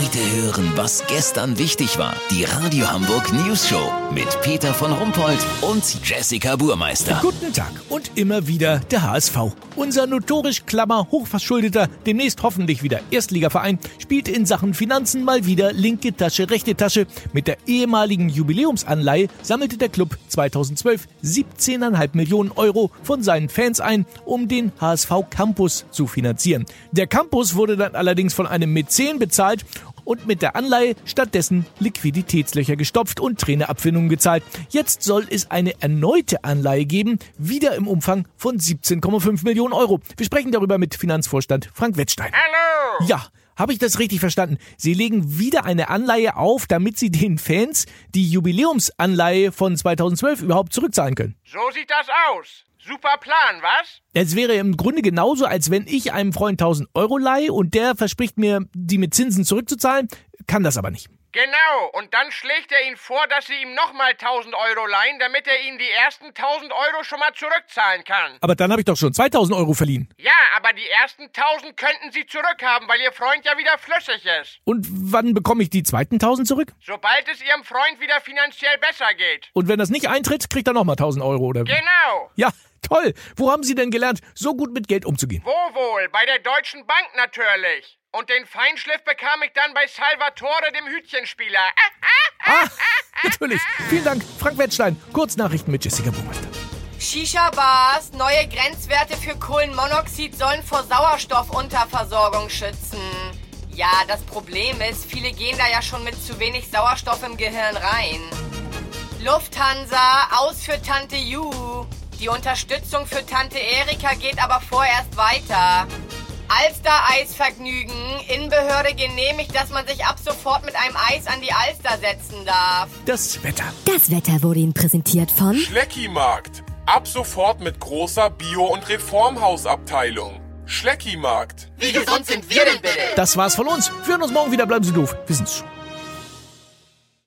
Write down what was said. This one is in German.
Heute hören, was gestern wichtig war. Die Radio Hamburg News Show mit Peter von Rumpold und Jessica Burmeister. Guten Tag und immer wieder der HSV. Unser notorisch klammer, hochverschuldeter, demnächst hoffentlich wieder Erstligaverein, spielt in Sachen Finanzen mal wieder linke Tasche, rechte Tasche. Mit der ehemaligen Jubiläumsanleihe sammelte der Club 2012 17,5 Millionen Euro von seinen Fans ein, um den HSV Campus zu finanzieren. Der Campus wurde dann allerdings von einem Mäzen bezahlt und mit der Anleihe stattdessen Liquiditätslöcher gestopft und Trainerabfindungen gezahlt. Jetzt soll es eine erneute Anleihe geben, wieder im Umfang von 17,5 Millionen Euro. Wir sprechen darüber mit Finanzvorstand Frank Wettstein. Hallo! Ja, habe ich das richtig verstanden? Sie legen wieder eine Anleihe auf, damit Sie den Fans die Jubiläumsanleihe von 2012 überhaupt zurückzahlen können. So sieht das aus. Super Plan, was? Es wäre im Grunde genauso, als wenn ich einem Freund 1000 Euro leihe und der verspricht mir, die mit Zinsen zurückzuzahlen, kann das aber nicht. Genau, und dann schlägt er Ihnen vor, dass Sie ihm nochmal 1000 Euro leihen, damit er Ihnen die ersten 1000 Euro schon mal zurückzahlen kann. Aber dann habe ich doch schon 2000 Euro verliehen. Ja, aber die ersten 1000 könnten Sie zurückhaben, weil Ihr Freund ja wieder flüssig ist. Und wann bekomme ich die zweiten 1000 zurück? Sobald es Ihrem Freund wieder finanziell besser geht. Und wenn das nicht eintritt, kriegt er nochmal 1000 Euro, oder? Genau. Ja, toll. Wo haben Sie denn gelernt, so gut mit Geld umzugehen? Wo wohl? Bei der Deutschen Bank natürlich. Und den Feinschliff bekam ich dann bei Salvatore, dem Hütchenspieler. Ah, natürlich. Vielen Dank, Frank Wettstein. Kurznachrichten mit Jessica Burmeister. Shisha-Bars, neue Grenzwerte für Kohlenmonoxid sollen vor Sauerstoffunterversorgung schützen. Ja, das Problem ist, viele gehen da ja schon mit zu wenig Sauerstoff im Gehirn rein. Lufthansa, aus für Tante Ju. Die Unterstützung für Tante Erika geht aber vorerst weiter. Alster-Eisvergnügen. Innenbehörde genehmigt, dass man sich ab sofort mit einem Eis an die Alster setzen darf. Das Wetter. Das Wetter wurde Ihnen präsentiert von Schleckimarkt. Ab sofort mit großer Bio- und Reformhausabteilung. Schleckimarkt. Wie gesund sind wir denn bitte? Das war's von uns. Wir hören uns morgen wieder. Bleiben Sie doof. Wir sind's schon.